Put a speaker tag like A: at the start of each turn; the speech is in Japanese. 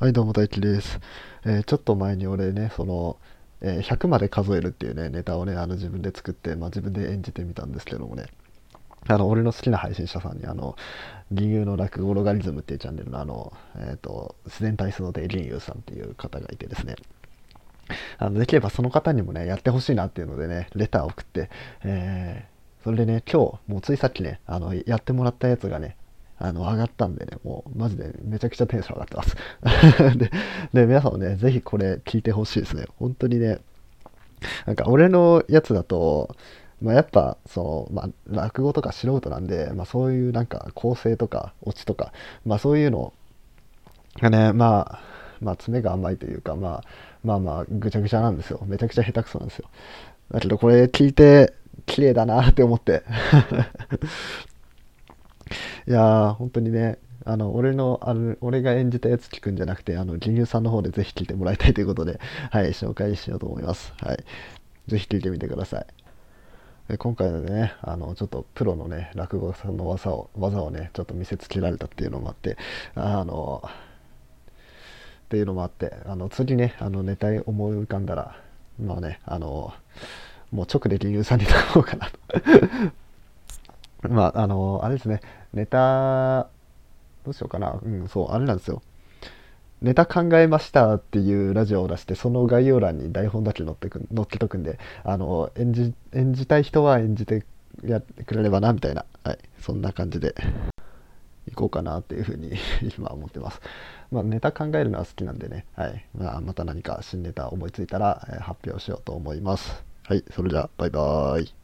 A: はい、どうも大輝です。えーちょっと前に俺ね、その、えー100まで数えるっていうね、ネタをね、あの自分で作って、まあ、自分で演じてみたんですけどもね、あの、俺の好きな配信者さんに、あの、銀融の落語ロガリズムっていうチャンネルの、あの、えっ、と、自然体操で銀融さんっていう方がいてですね、あの、できればその方にもね、やってほしいなっていうのでね、レターを送って、えーそれでね、今日、もうついさっきね、あの、やってもらったやつがね、あの、上がったんでね、もう、マジでめちゃくちゃテンション上がってます。で、で、皆さんもね、ぜひこれ聞いてほしいですね。本当にね、なんか俺のやつだと、まあ、やっぱ、その、まあ、落語とか素人なんで、まあ、そういうなんか構成とかオチとか、まあ、そういうのがね、まあ、まあ、爪が甘いというか、まあ、まあまあ、ぐちゃぐちゃなんですよ。めちゃくちゃ下手くそなんですよ。だけど、これ聞いて、綺麗だなって思って。いやー、本当にね、あの、俺の、あの、俺が演じたやつ聞くんじゃなくて、あの、銀融さんの方でぜひ聞いてもらいたいということで、はい、紹介しようと思います。はい。ぜひ聞いてみてください。で今回のね、あの、ちょっとプロのね、落語さんの技を、技をね、ちょっと見せつけられたっていうのもあって、あの、っていうのもあって、あの、次ね、あの、ネタに思い浮かんだら、まあね、あの、もう直で銀融さんに頼もうかなと。まあ、あの、あれですね、ネタ、どうしようかな。うん、そう、あれなんですよ。ネタ考えましたっていうラジオを出して、その概要欄に台本だけ載ってく載っけとくんで、あの、演じ、演じたい人は演じてやってくれればな、みたいな、はい、そんな感じで、いこうかなっていうふうに 今思ってます。まあ、ネタ考えるのは好きなんでね、はい、まあ、また何か新ネタ思いついたら、えー発表しようと思います。はい、それじゃあ、バイバーイ。